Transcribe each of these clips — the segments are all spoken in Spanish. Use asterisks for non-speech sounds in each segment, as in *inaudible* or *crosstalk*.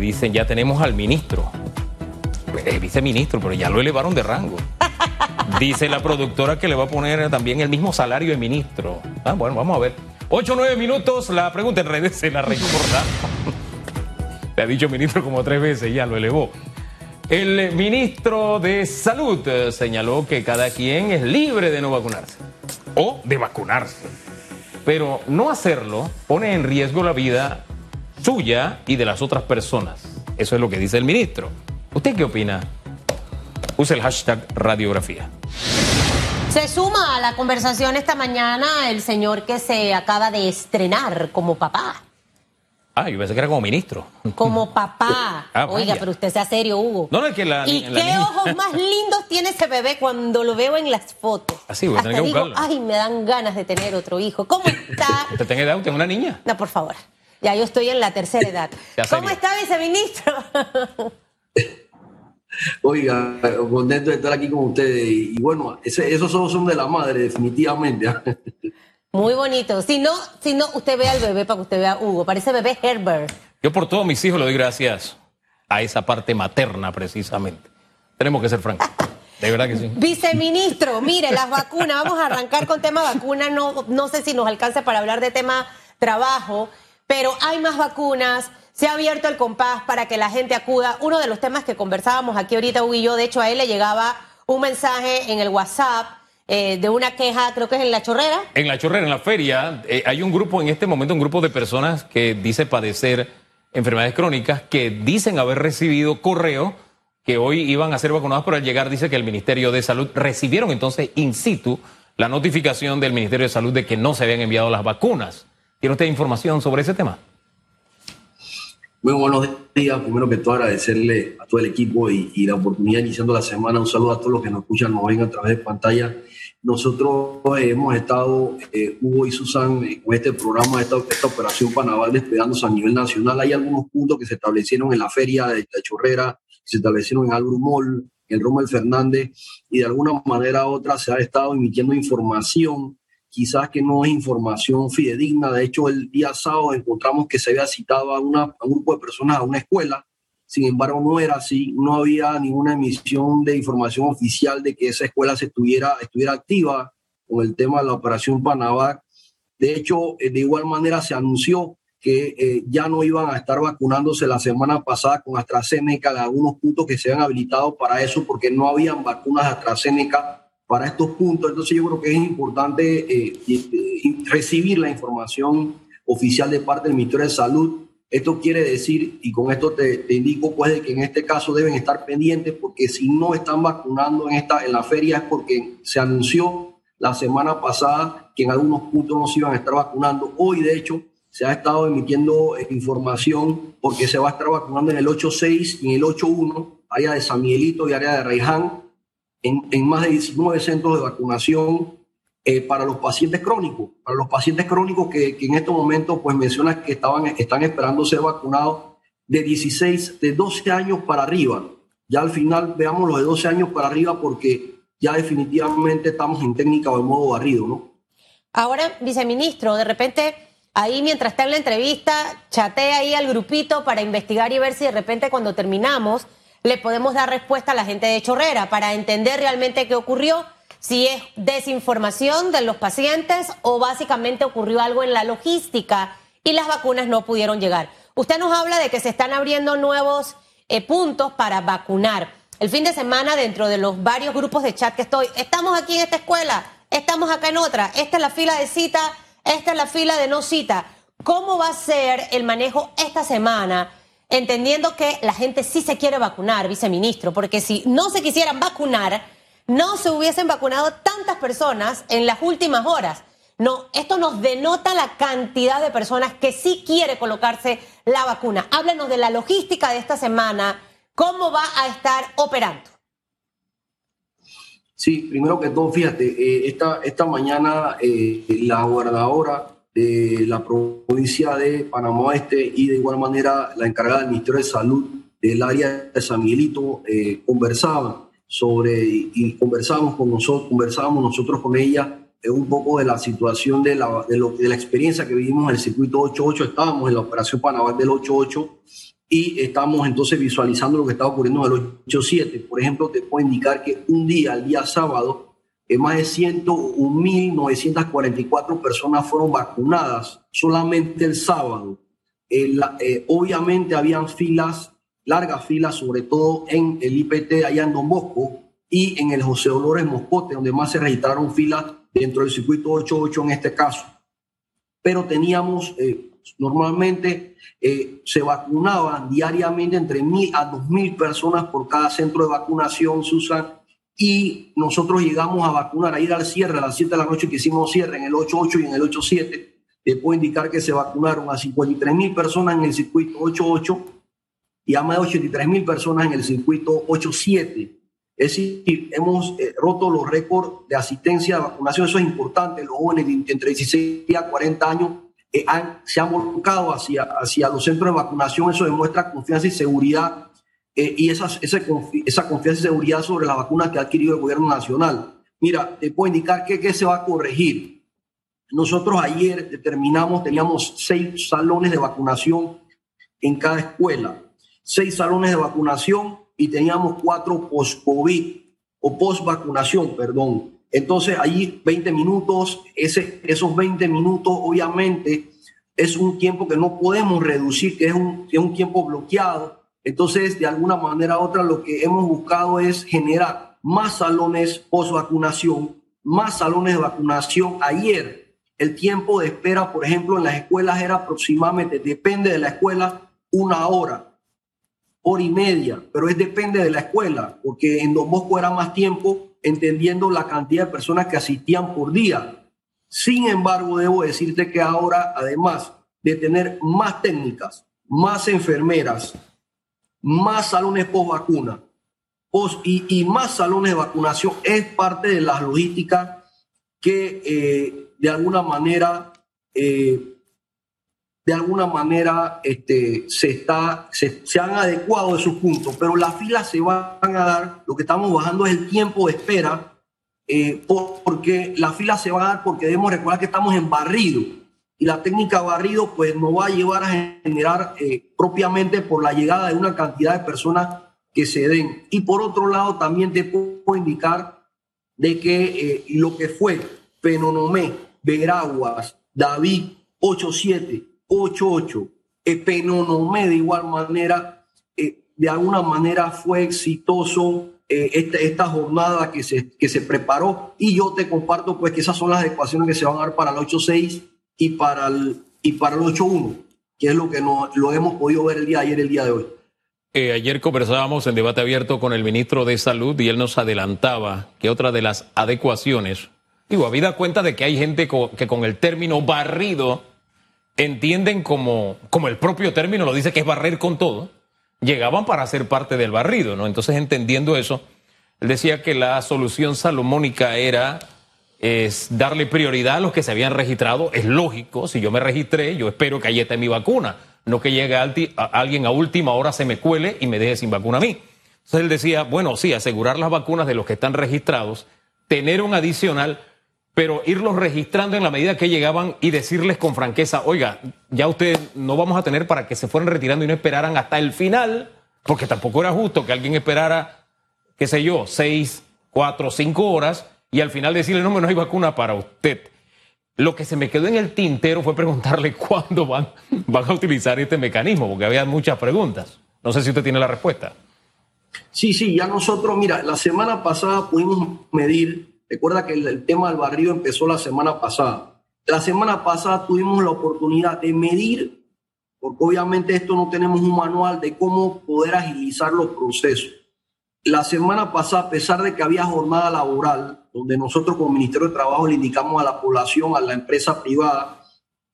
me dicen, ya tenemos al ministro. El viceministro, pero ya lo elevaron de rango. *laughs* Dice la productora que le va a poner también el mismo salario de ministro. Ah, bueno, vamos a ver. Ocho o nueve minutos, la pregunta en redes se la recorda. *laughs* Le ha dicho ministro como tres veces, ya lo elevó. El ministro de Salud eh, señaló que cada quien es libre de no vacunarse o de vacunarse. Pero no hacerlo pone en riesgo la vida suya y de las otras personas. Eso es lo que dice el ministro. ¿Usted qué opina? Use el hashtag radiografía. Se suma a la conversación esta mañana el señor que se acaba de estrenar como papá. Ah, yo pensé que era como ministro. Como *laughs* papá. Ah, Oiga, pero usted sea serio, Hugo. No, no, es que la- ¿Y la qué niña- ojos más *laughs* lindos tiene ese bebé cuando lo veo en las fotos? Así, voy a tener Hasta que digo, buscarlo. ay, me dan ganas de tener otro hijo. ¿Cómo *laughs* está? ¿Usted tiene edad? ¿Usted es una niña? No, por favor. Ya yo estoy en la tercera edad. ¿Cómo está, viceministro? *laughs* Oiga, contento de estar aquí con ustedes. Y bueno, ese- esos ojos son de la madre, definitivamente. *laughs* Muy bonito. Si no, si no, usted ve al bebé para que usted vea a Hugo. Parece bebé Herbert. Yo por todos mis hijos le doy gracias a esa parte materna precisamente. Tenemos que ser francos. De verdad que sí. *laughs* Viceministro, mire, las vacunas, vamos a arrancar con tema vacuna, no, no sé si nos alcanza para hablar de tema trabajo, pero hay más vacunas, se ha abierto el compás para que la gente acuda. Uno de los temas que conversábamos aquí ahorita, Hugo y yo, de hecho a él le llegaba un mensaje en el WhatsApp eh, de una queja, creo que es en La Chorrera, En la chorrera, en la feria, eh, hay un grupo, en este momento, un grupo de personas que dice padecer enfermedades crónicas que dicen haber recibido correo que hoy iban a ser vacunados, pero al llegar dice que el Ministerio de Salud recibieron entonces in situ la notificación del Ministerio de Salud de que no se habían enviado las vacunas. ¿Tiene usted información sobre ese tema? Muy buenos días. Primero que todo, agradecerle a todo el equipo y, y la oportunidad iniciando la semana. Un saludo a todos los que nos escuchan, nos ven a través de pantalla. Nosotros eh, hemos estado, eh, Hugo y Susan, eh, con este programa, esta, esta operación Panaval, despegándose a nivel nacional. Hay algunos puntos que se establecieron en la feria de la Chorrera, se establecieron en Albrumol, en Rommel Fernández, y de alguna manera u otra se ha estado emitiendo información quizás que no es información fidedigna. De hecho, el día sábado encontramos que se había citado a, una, a un grupo de personas a una escuela. Sin embargo, no era así. No había ninguna emisión de información oficial de que esa escuela se estuviera, estuviera activa con el tema de la operación Panavac. De hecho, eh, de igual manera se anunció que eh, ya no iban a estar vacunándose la semana pasada con AstraZeneca en algunos puntos que se han habilitado para eso porque no habían vacunas AstraZeneca para estos puntos. Entonces yo creo que es importante eh, recibir la información oficial de parte del Ministerio de Salud. Esto quiere decir, y con esto te, te indico, pues, de que en este caso deben estar pendientes porque si no están vacunando en, esta, en la feria es porque se anunció la semana pasada que en algunos puntos no se iban a estar vacunando. Hoy, de hecho, se ha estado emitiendo eh, información porque se va a estar vacunando en el 8.6 y en el 8.1, área de San Miguelito y área de Reiján, en, más de 19 centros de vacunación eh, para los pacientes crónicos, para los pacientes crónicos que, que en estos momentos pues mencionas que estaban, están esperando ser vacunados de 16, de 12 años para arriba. Ya al final veamos los de 12 años para arriba porque ya definitivamente estamos en técnica o en modo barrido, ¿no? Ahora, viceministro, de repente, ahí mientras está en la entrevista, chatea ahí al grupito para investigar y ver si de repente cuando terminamos le podemos dar respuesta a la gente de Chorrera para entender realmente qué ocurrió, si es desinformación de los pacientes o básicamente ocurrió algo en la logística y las vacunas no pudieron llegar. Usted nos habla de que se están abriendo nuevos eh, puntos para vacunar. El fin de semana, dentro de los varios grupos de chat que estoy, estamos aquí en esta escuela, estamos acá en otra, esta es la fila de cita, esta es la fila de no cita. ¿Cómo va a ser el manejo esta semana? Entendiendo que la gente sí se quiere vacunar, viceministro, porque si no se quisieran vacunar, no se hubiesen vacunado tantas personas en las últimas horas. No, esto nos denota la cantidad de personas que sí quiere colocarse la vacuna. Háblenos de la logística de esta semana, cómo va a estar operando. Sí, primero que todo, fíjate, eh, esta, esta mañana eh, la gobernadora de la provincia de Panamá Oeste y de igual manera la encargada del Ministerio de Salud del área de San Miguelito eh, conversaban sobre, y conversábamos con nosotros, conversábamos nosotros con ella eh, un poco de la situación de la, de, lo, de la experiencia que vivimos en el circuito 88, estábamos en la operación Panamá del 88 y estamos entonces visualizando lo que está ocurriendo en el 8-7. Por ejemplo, te puedo indicar que un día, el día sábado, más de 101.944 personas fueron vacunadas solamente el sábado. Eh, eh, obviamente habían filas, largas filas, sobre todo en el IPT allá en Don Bosco y en el José Dolores Moscote, donde más se registraron filas dentro del circuito 88 en este caso. Pero teníamos, normalmente se vacunaban diariamente entre mil a dos mil personas por cada centro de vacunación, Susan, y nosotros llegamos a vacunar, a ir al cierre a las 7 de la noche que hicimos cierre en el 8-8 y en el 8-7. Te puedo indicar que se vacunaron a 53 mil personas en el circuito 8-8 y a más de 83 mil personas en el circuito 8-7. Es decir, hemos eh, roto los récords de asistencia de vacunación. Eso es importante. Los jóvenes entre 16 y 40 años eh, han, se han volcado hacia, hacia los centros de vacunación. Eso demuestra confianza y seguridad eh, y esa, esa, confianza y seguridad sobre la vacuna que ha adquirido el gobierno nacional. Mira, te puedo indicar que, que se va a corregir. Nosotros ayer determinamos, teníamos seis salones de vacunación en cada escuela, seis salones de vacunación y teníamos cuatro post-COVID o post-vacunación, perdón. Entonces, allí 20 minutos, ese, esos 20 minutos obviamente es un tiempo que no podemos reducir, que es un, es un tiempo bloqueado entonces, de alguna manera u otra, lo que hemos buscado es generar más salones post vacunación, más salones de vacunación. Ayer, el tiempo de espera, por ejemplo, en las escuelas era aproximadamente, depende de la escuela, una hora, hora y media, pero es depende de la escuela, porque en Don Bosco era más tiempo, entendiendo la cantidad de personas que asistían por día. Sin embargo, debo decirte que ahora, además de tener más técnicas, más enfermeras, más salones post vacuna post, y, más salones de vacunación es parte de las logísticas que eh, de alguna manera eh, de alguna manera este, se, está, se, han adecuado de puntos, pero las filas se van a dar, lo que estamos bajando es el tiempo de espera, eh, porque las filas se van a dar porque debemos recordar que estamos en barrido y la técnica barrido pues nos va a llevar a generar eh, propiamente por la llegada de una cantidad de personas que se den. Y por otro lado también te puedo indicar de que eh, lo que fue Penonomé, Veraguas, David 87, 88, eh, Penonomé de igual manera, eh, de alguna manera fue exitoso esta, esta, jornada que se, que se preparó y yo te comparto pues que esas son las ecuaciones que se van a dar para el 86 y para el, y para el 8-1, que es lo que no, lo hemos podido ver el día de ayer, el día de hoy. Eh, ayer conversábamos en debate abierto con el ministro de Salud y él nos adelantaba que otra de las adecuaciones, digo, habida cuenta de que hay gente que con el término barrido entienden como, como el propio término lo dice que es barrer con todo, llegaban para ser parte del barrido, ¿no? Entonces, entendiendo eso, él decía que la solución salomónica era es darle prioridad a los que se habían registrado. Es lógico, si yo me registré, yo espero que ahí esté mi vacuna, no que llegue alguien a última hora, se me cuele y me deje sin vacuna a mí. Entonces él decía, bueno, sí, asegurar las vacunas de los que están registrados, tener un adicional, pero irlos registrando en la medida que llegaban y decirles con franqueza, oiga, ya ustedes no vamos a tener para que se fueran retirando y no esperaran hasta el final, porque tampoco era justo que alguien esperara, qué sé yo, seis, cuatro, cinco horas y al final decirle, no, no hay vacuna para usted. Lo que se me quedó en el tintero fue preguntarle *laughs* cuándo van, van a utilizar este mecanismo, porque había muchas preguntas. No sé si usted tiene la respuesta. Sí, sí, ya nosotros, mira, la semana pasada pudimos medir, recuerda que el, tema del barrio empezó la semana pasada. La semana pasada tuvimos la oportunidad de medir, porque obviamente esto no tenemos un manual de cómo poder agilizar los procesos. La semana pasada, a pesar de que había jornada laboral, donde nosotros como Ministerio de Trabajo le indicamos a la población, a la empresa privada,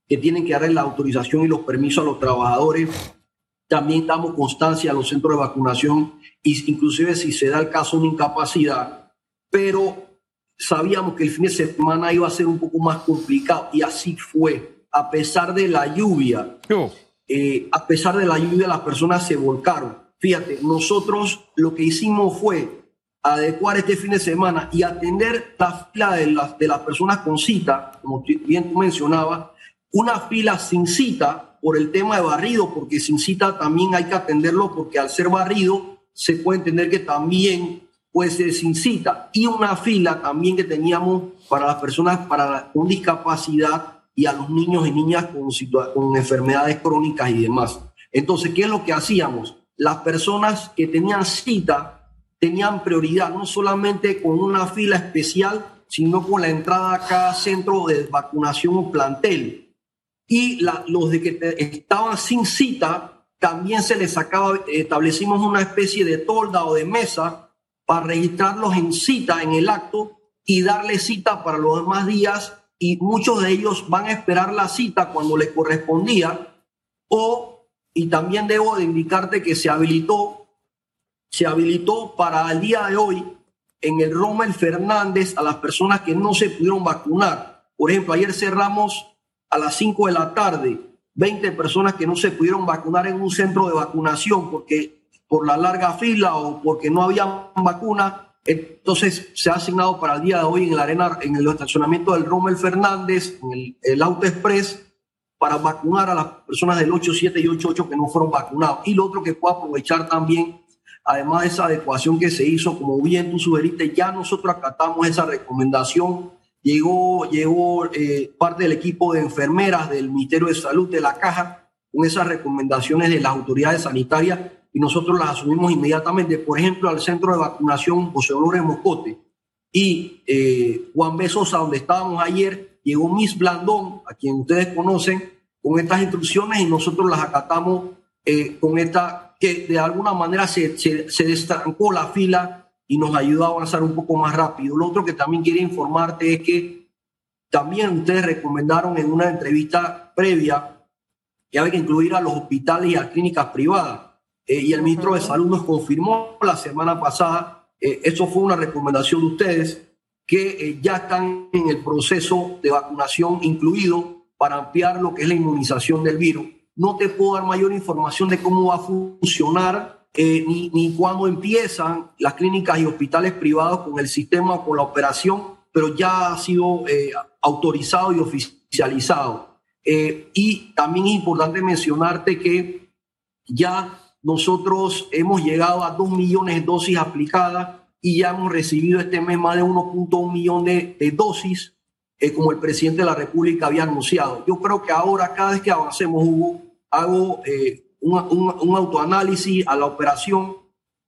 que tienen que darle la autorización y los permisos a los trabajadores, también damos constancia a los centros de vacunación, inclusive si se da el caso de una incapacidad, pero sabíamos que el fin de semana iba a ser un poco más complicado y así fue. A pesar de la lluvia, eh, a pesar de la lluvia, las personas se volcaron. Fíjate, nosotros lo que hicimos fue adecuar este fin de semana y atender la fila de las, de las personas con cita, como bien tú mencionabas, una fila sin cita, por el tema de barrido, porque sin cita también hay que atenderlo, porque al ser barrido se puede entender que también puede ser sin cita. Y una fila también que teníamos para las personas para, con discapacidad y a los niños y niñas con, con enfermedades crónicas y demás. Entonces, ¿qué es lo que hacíamos? Las personas que tenían cita tenían prioridad, no solamente con una fila especial, sino con la entrada a cada centro de vacunación o plantel. Y los de que estaban sin cita, también se les sacaba, establecimos una especie de tolda o de mesa para registrarlos en cita en el acto y darle cita para los demás días y muchos de ellos van a esperar la cita cuando les correspondía o y también debo de indicarte que se habilitó se habilitó para el día de hoy en el Rommel Fernández a las personas que no se pudieron vacunar. Por ejemplo, ayer cerramos a las 5 de la tarde 20 personas que no se pudieron vacunar en un centro de vacunación porque por la larga fila o porque no había vacuna. Entonces se ha asignado para el día de hoy en la arena, en el estacionamiento del Rommel Fernández, en el, el Auto Express, para vacunar a las personas del 87 y 88 que no fueron vacunados. Y lo otro que puedo aprovechar también además de esa adecuación que se hizo, como bien tú sugeriste, ya nosotros acatamos esa recomendación. Llegó, llegó eh, parte del equipo de enfermeras del Ministerio de Salud de la Caja con esas recomendaciones de las autoridades sanitarias y nosotros las asumimos inmediatamente. Por ejemplo, al centro de vacunación José Dolores Moscote y eh, Juan B. Sosa, donde estábamos ayer, llegó Miss Blandón, a quien ustedes conocen, con estas instrucciones y nosotros las acatamos eh, con esta que de alguna manera se, se, destrancó la fila y nos ayudó a avanzar un poco más rápido. Lo otro que también quiero informarte es que también ustedes recomendaron en una entrevista previa que había que incluir a los hospitales y a clínicas privadas. Eh, y el ministro de Salud nos confirmó la semana pasada, eh, eso fue una recomendación de ustedes, que eh, ya están en el proceso de vacunación incluido para ampliar lo que es la inmunización del virus no te puedo dar mayor información de cómo va a funcionar eh, ni, ni cuándo empiezan las clínicas y hospitales privados con el sistema o con la operación, pero ya ha sido eh, autorizado y oficializado. Eh, y también es importante mencionarte que ya nosotros hemos llegado a 2 millones de dosis aplicadas y ya hemos recibido este mes más de 1.1 millón de, de dosis, como el presidente de la República había anunciado. Yo creo que ahora, cada vez que avancemos, Hugo, hago eh, un, autoanálisis a la operación,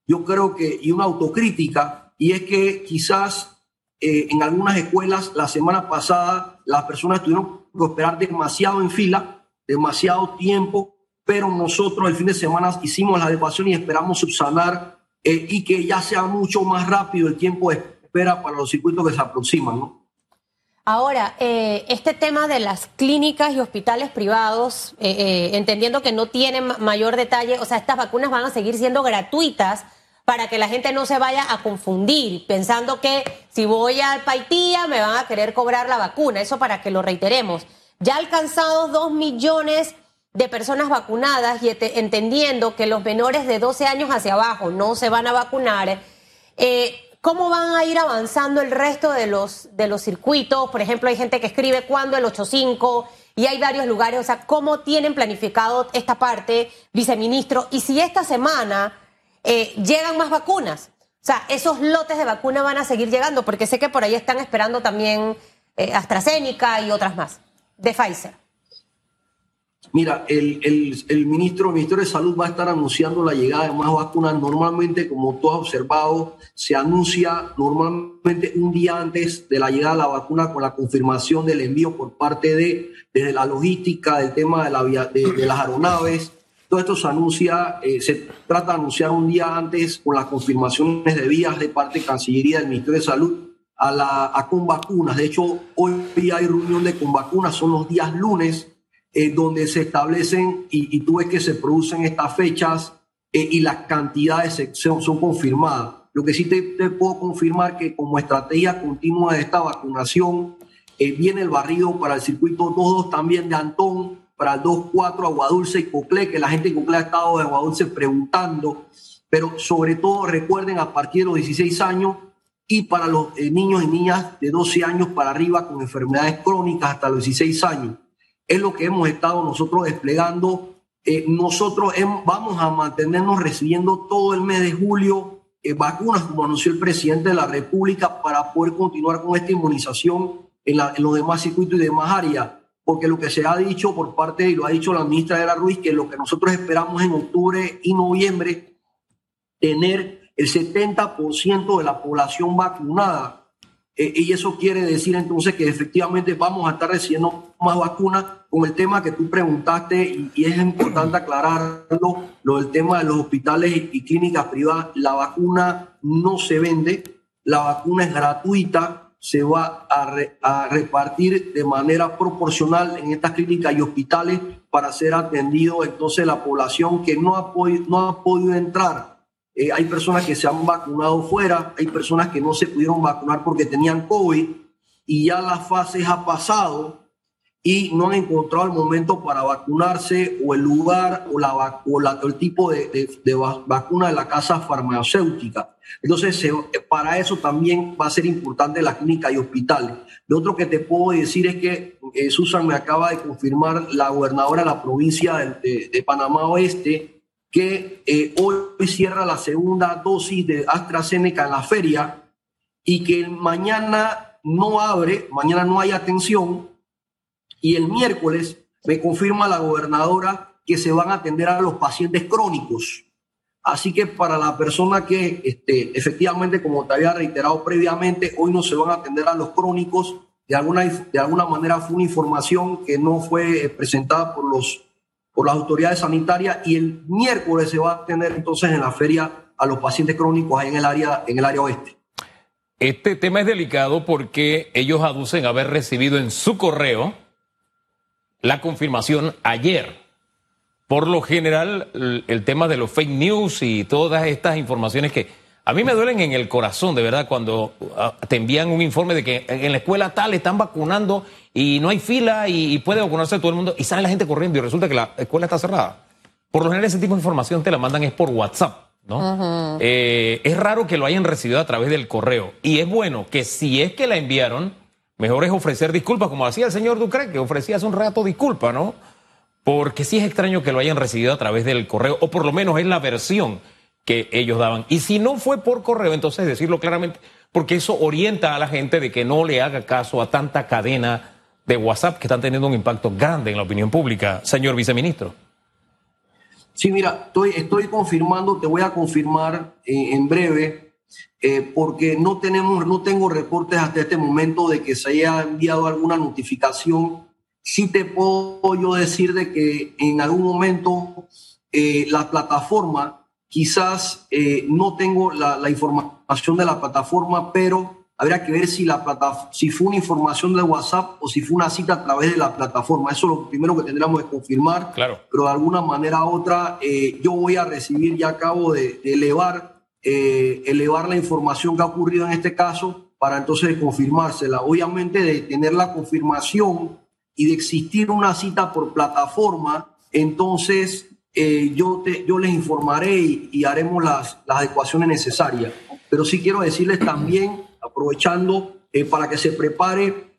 yo creo que, y una autocrítica, y es que quizás eh, en algunas escuelas la semana pasada las personas tuvieron que esperar demasiado en fila, demasiado tiempo, pero nosotros el fin de semana hicimos la adecuación y esperamos subsanar eh, y que ya sea mucho más rápido el tiempo de espera para los circuitos que se aproximan, ¿no? Ahora, eh, este tema de las clínicas y hospitales privados, eh, eh, entendiendo que no tienen mayor detalle, o sea, estas vacunas van a seguir siendo gratuitas para que la gente no se vaya a confundir, pensando que si voy al Paitía me van a querer cobrar la vacuna. Eso para que lo reiteremos. Ya alcanzados dos millones de personas vacunadas y entendiendo que los menores de 12 años hacia abajo no se van a vacunar, eh, ¿Cómo van a ir avanzando el resto de los, de los circuitos? Por ejemplo, hay gente que escribe cuándo el 8.5 y hay varios lugares. O sea, ¿cómo tienen planificado esta parte, viceministro? Y si esta semana eh, llegan más vacunas, o sea, esos lotes de vacuna van a seguir llegando, porque sé que por ahí están esperando también eh, AstraZeneca y otras más, de Pfizer. Mira, el, el, ministro, el de Salud va a estar anunciando la llegada de más vacunas. Normalmente, como tú has observado, se anuncia normalmente un día antes de la llegada de la vacuna con la confirmación del envío por parte de, de la logística, del tema de, la, de, las aeronaves. Todo esto se anuncia, eh, se trata de anunciar un día antes con las confirmaciones de vías de parte de Cancillería del Ministerio de Salud a, la, a con vacunas. De hecho, hoy hay reunión de con vacunas, son los días lunes eh, donde se establecen y, tú ves que se producen estas fechas eh, y las cantidades son, son, confirmadas. Lo que sí te, puedo confirmar que como estrategia continua de esta vacunación, eh, viene el barrido para el circuito 2-2 también de Antón, para el 2-4 Aguadulce y Coclé, que la gente de Coclé ha estado de Aguadulce preguntando, pero sobre todo recuerden a partir de los 16 años y para los niños y niñas de 12 años para arriba con enfermedades crónicas hasta los 16 años. Es lo que hemos estado nosotros desplegando. Eh, nosotros vamos a mantenernos recibiendo todo el mes de julio eh, vacunas, como anunció el presidente de la República, para poder continuar con esta inmunización en, en los demás circuitos y demás áreas. Porque lo que se ha dicho por parte, y lo ha dicho la ministra de la Ruiz, que lo que nosotros esperamos en octubre y noviembre, tener el 70% de la población vacunada eh, y eso quiere decir entonces que efectivamente vamos a estar recibiendo más vacunas con el tema que tú preguntaste y, es importante aclararlo, lo del tema de los hospitales y clínicas privadas. La vacuna no se vende, la vacuna es gratuita, se va a, a repartir de manera proporcional en estas clínicas y hospitales para ser atendido entonces la población que no ha, no ha podido entrar eh, hay personas que se han vacunado fuera, hay personas que no se pudieron vacunar porque tenían COVID y ya las fases ha pasado y no han encontrado el momento para vacunarse o el lugar o, la, o el tipo de, vacuna de la casa farmacéutica. Entonces, para eso también va a ser importante la clínica y hospitales. Lo otro que te puedo decir es que eh, Susan me acaba de confirmar, la gobernadora de la provincia de, de Panamá Oeste, que eh, hoy cierra la segunda dosis de AstraZeneca en la feria y que mañana no abre, mañana no hay atención y el miércoles me confirma la gobernadora que se van a atender a los pacientes crónicos. Así que para la persona que este, efectivamente, como te había reiterado previamente, hoy no se van a atender a los crónicos, de alguna, de alguna manera fue una información que no fue eh, presentada por los por las autoridades sanitarias y el miércoles se va a tener entonces en la feria a los pacientes crónicos ahí en el área, en el área oeste. Este tema es delicado porque ellos aducen haber recibido en su correo la confirmación ayer. Por lo general, el tema de los fake news y todas estas informaciones que a mí me duelen en el corazón, de verdad, cuando ah, te envían un informe de que en la escuela tal están vacunando y no hay fila y, puede vacunarse todo el mundo y sale la gente corriendo y resulta que la escuela está cerrada. Por lo general ese tipo de información te la mandan es por WhatsApp, ¿no? Eh, es raro que lo hayan recibido a través del correo y es bueno que si es que la enviaron, mejor es ofrecer disculpas, como hacía el señor Ducre, que ofrecía hace un rato disculpas, ¿no? Porque sí es extraño que lo hayan recibido a través del correo, o por lo menos es la versión que ellos daban. Y si no fue por correo, entonces decirlo claramente, porque eso orienta a la gente de que no le haga caso a tanta cadena de WhatsApp que están teniendo un impacto grande en la opinión pública, señor viceministro. Sí, mira, estoy, confirmando, te voy a confirmar eh, en breve, eh, porque no tenemos, no tengo reportes hasta este momento de que se haya enviado alguna notificación. Sí te puedo yo decir de que en algún momento eh, la plataforma Quizás eh, no tengo la, información de la plataforma, pero habría que ver si, la plata, si fue una información de WhatsApp o si fue una cita a través de la plataforma. Eso es lo primero que tendríamos que confirmar. Claro. Pero de alguna manera u otra, eh, yo voy a recibir, ya acabo de, elevar, eh, elevar la información que ha ocurrido en este caso para entonces confirmársela. Obviamente de tener la confirmación y de existir una cita por plataforma, entonces eh, yo, te, yo les informaré y, haremos las, las, adecuaciones necesarias. Pero sí quiero decirles también, aprovechando, eh, para que se prepare,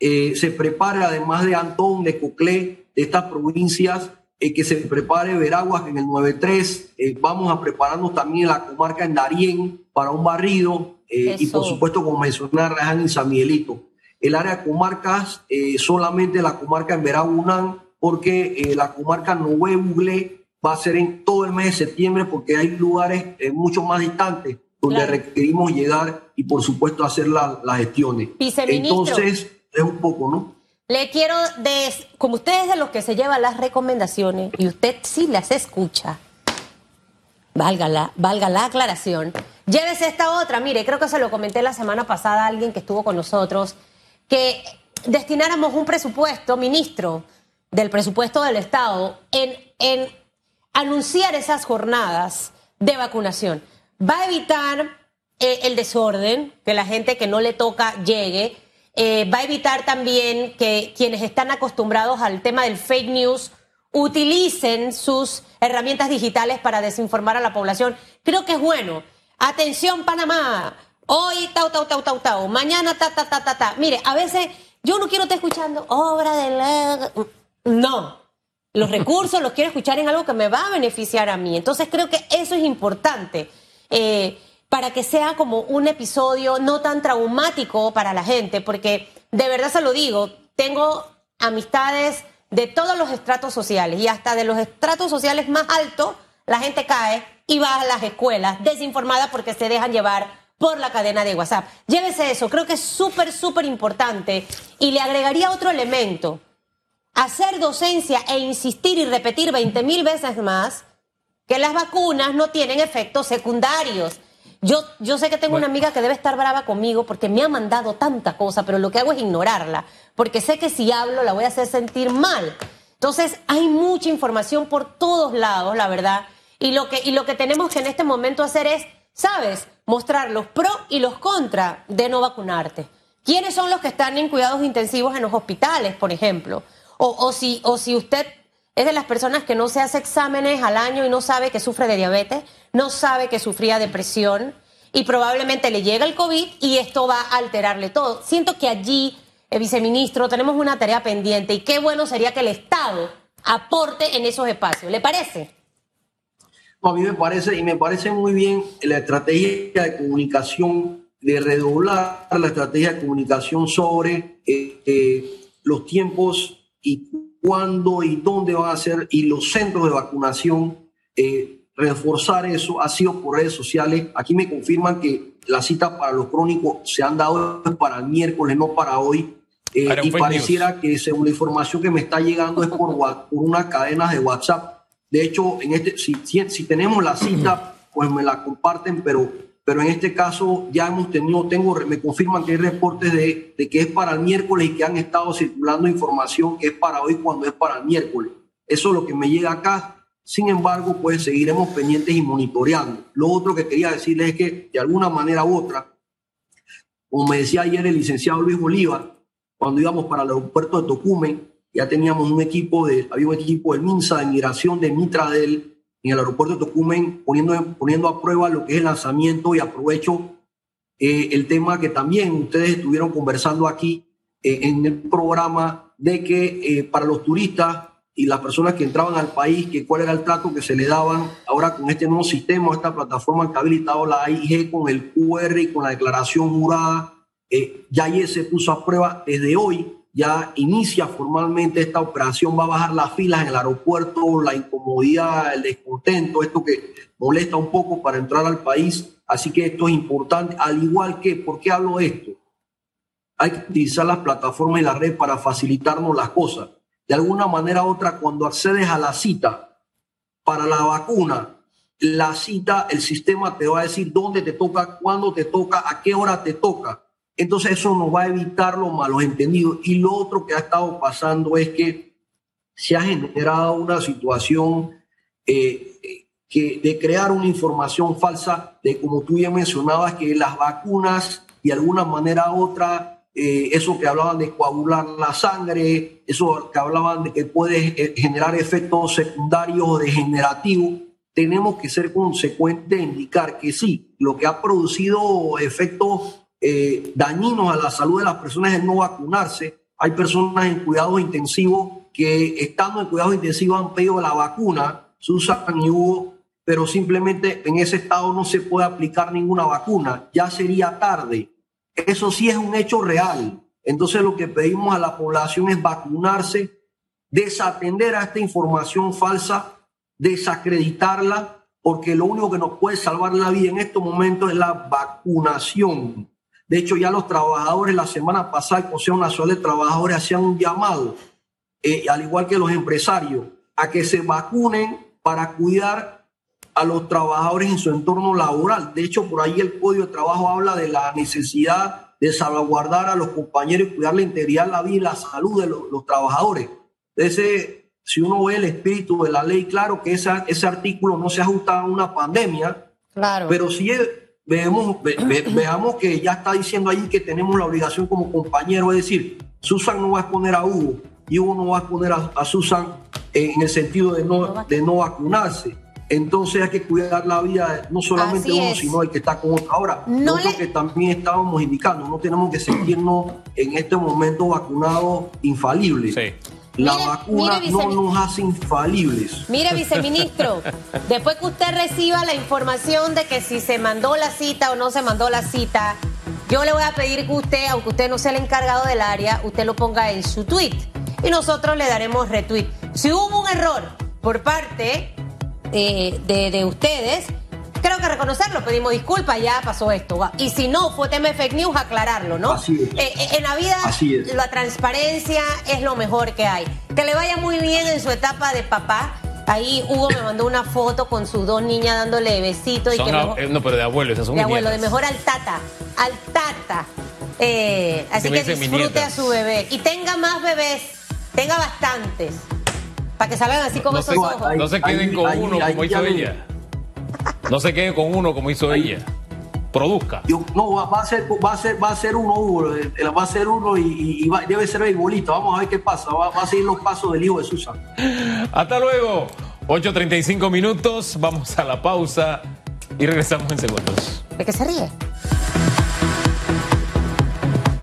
eh, se prepare además de Antón, de Coclé, de estas provincias, que se prepare Veraguas en el 93. vamos a prepararnos también la comarca en Darién para un barrido y por supuesto, como mencionar, Raján y San Miguelito. El área de comarcas, solamente la comarca en Veragunán, porque eh, la comarca Nové Buglé va a ser en todo el mes de septiembre porque hay lugares eh, mucho más distantes donde requerimos llegar y por supuesto hacer las gestiones. Entonces es un poco, ¿no? Le quiero, de, como usted es de los que se lleva las recomendaciones y usted sí las escucha, valga la, valga la aclaración, llévese esta otra. Mire, creo que se lo comenté la semana pasada a alguien que estuvo con nosotros, que destináramos un presupuesto, ministro, del presupuesto del Estado en, en anunciar esas jornadas de vacunación. Va a evitar eh, el desorden, que la gente que no le toca llegue. Eh, va a evitar también que quienes están acostumbrados al tema del fake news utilicen sus herramientas digitales para desinformar a la población. Creo que es bueno. Atención, Panamá. Hoy, tau, tau, tau, tau, tau. Mañana, ta, ta, ta, ta, ta. Mire, a veces yo no quiero estar escuchando obra de la... No, los recursos los quiero escuchar en algo que me va a beneficiar a mí. Entonces creo que eso es importante eh, para que sea como un episodio no tan traumático para la gente, porque de verdad se lo digo, tengo amistades de todos los estratos sociales y hasta de los estratos sociales más altos, la gente cae y va a las escuelas desinformada porque se dejan llevar por la cadena de WhatsApp. Llévese eso, creo que es súper, súper importante y le agregaría otro elemento. Hacer docencia e insistir y repetir 20 mil veces más que las vacunas no tienen efectos secundarios. Yo, yo sé que tengo una amiga que debe estar brava conmigo porque me ha mandado tanta cosa, pero lo que hago es ignorarla, porque sé que si hablo la voy a hacer sentir mal. Entonces, hay mucha información por todos lados, la verdad, y lo que, y lo que tenemos que en este momento hacer es, ¿sabes? Mostrar los pro y los contra de no vacunarte. ¿Quiénes son los que están en cuidados intensivos en los hospitales, por ejemplo? O, o, si, o si usted es de las personas que no se hace exámenes al año y no sabe que sufre de diabetes, no sabe que sufría depresión y probablemente le llega el COVID y esto va a alterarle todo. Siento que allí, el viceministro, tenemos una tarea pendiente y qué bueno sería que el Estado aporte en esos espacios. ¿Le parece? a mí me parece, y me parece muy bien la estrategia de comunicación, de redoblar la estrategia de comunicación sobre eh, eh, los tiempos y cuándo y dónde van a ser y los centros de vacunación, eh, reforzar eso ha sido por redes sociales. Aquí me confirman que la cita para los crónicos se han dado para el miércoles, no para hoy. Eh, y pareciera que según la información que me está llegando es por, por una cadena de WhatsApp. De hecho, en este, si, si, tenemos la cita, pues me la comparten, pero, pero en este caso ya hemos tenido, tengo, me confirman que hay reportes de, de que es para el miércoles y que han estado circulando información que es para hoy cuando es para el miércoles. Eso es lo que me llega acá. Sin embargo, pues seguiremos pendientes y monitoreando. Lo otro que quería decirles es que de alguna manera u otra, como me decía ayer el licenciado Luis Bolívar, cuando íbamos para el aeropuerto de Tocumen, ya teníamos un equipo de, había un equipo del MINSA de migración de Mitradel en el aeropuerto de Tocumen poniendo, poniendo a prueba lo que es el lanzamiento y aprovecho eh, el tema que también ustedes estuvieron conversando aquí eh, en el programa de que eh, para los turistas y las personas que entraban al país, que cuál era el trato que se le daban ahora con este nuevo sistema, esta plataforma que ha habilitado la AIG con el QR y con la declaración jurada, ya ayer se puso a prueba desde hoy ya inicia formalmente esta operación, va a bajar las filas en el aeropuerto, la incomodidad, el descontento, esto que molesta un poco para entrar al país. Así que esto es importante, al igual que, ¿por qué hablo esto? Hay que utilizar las plataformas y la red para facilitarnos las cosas. De alguna manera u otra, cuando accedes a la cita para la vacuna, la cita, el sistema te va a decir dónde te toca, cuándo te toca, a qué hora te toca entonces eso nos va a evitar los malos entendidos. Y lo otro que ha estado pasando es que se ha generado una situación eh, que, de crear una información falsa de, como tú ya mencionabas, que las vacunas, de alguna manera u otra, eh, eso que hablaban de coagular la sangre, eso que hablaban de que puede eh, generar efectos secundarios degenerativos, tenemos que ser consecuentes en indicar que sí, lo que ha producido efectos eh, dañinos a la salud de las personas es no vacunarse. Hay personas en cuidados intensivos que estando en cuidados intensivos han pedido la vacuna, Susan y Hugo, pero simplemente en ese estado no se puede aplicar ninguna vacuna. Ya sería tarde. Eso sí es un hecho real. Entonces lo que pedimos a la población es vacunarse, desatender a esta información falsa, desacreditarla, porque lo único que nos puede salvar la vida en estos momentos es la vacunación. De hecho, ya los trabajadores, la semana pasada, el Consejo Nacional de Trabajadores hacían un llamado, eh, al igual que los empresarios, a que se vacunen para cuidar a los trabajadores en su entorno laboral. De hecho, por ahí el Código de Trabajo habla de la necesidad de salvaguardar a los compañeros y cuidar la integridad, la vida y la salud de los, trabajadores. Ese, si uno ve el espíritu de la ley, claro que ese, ese artículo no se ajusta a una pandemia, claro. pero sí es veamos, veamos que ya está diciendo ahí que tenemos la obligación como compañero, es decir, Susan no va a exponer a Hugo y Hugo no va a exponer a, Susan en el sentido de no, de no vacunarse. Entonces hay que cuidar la vida no solamente Así uno, es. sino el que está con otro. Ahora, No lo otro le- que también estábamos indicando, no tenemos que sentirnos en este momento vacunados infalibles. Sí. La Mire- vacuna mire, no nos hace infalibles. Mire, viceministro, *laughs* después que usted reciba la información de que si se mandó la cita o no se mandó la cita, yo le voy a pedir que usted, aunque usted no sea el encargado del área, usted lo ponga en su tweet y nosotros le daremos retweet. Si hubo un error por parte eh, de, de ustedes, creo que reconocerlo, pedimos disculpas, ya pasó esto. Y si no, fue tema de fake news, aclararlo, ¿no? Así es. Eh, eh, en la vida, Así es. la transparencia es lo mejor que hay. Que le vaya muy bien en su etapa de papá. Ahí Hugo me mandó una foto con sus dos niñas dándole besitos y Son que a- mejor- eh, no, pero de abuelo, esas son de abuelo, de mejor al tata, al tata. Eh, así que disfrute a su bebé y tenga más bebés, tenga bastantes, para que salgan así con No esos se, ojos. No se queden con uno como hizo ella. No se queden con uno como hizo ella. Produzca. Yo- no, va, va a ser, va a ser, va a ser uno, Hugo, va a ser uno y, y- y va- debe ser beisbolista. Vamos a ver qué pasa. Va, va a seguir los pasos del hijo de Susan. Hasta luego. 8.35 minutos. Vamos a la pausa y regresamos en segundos. ¿De qué se ríe?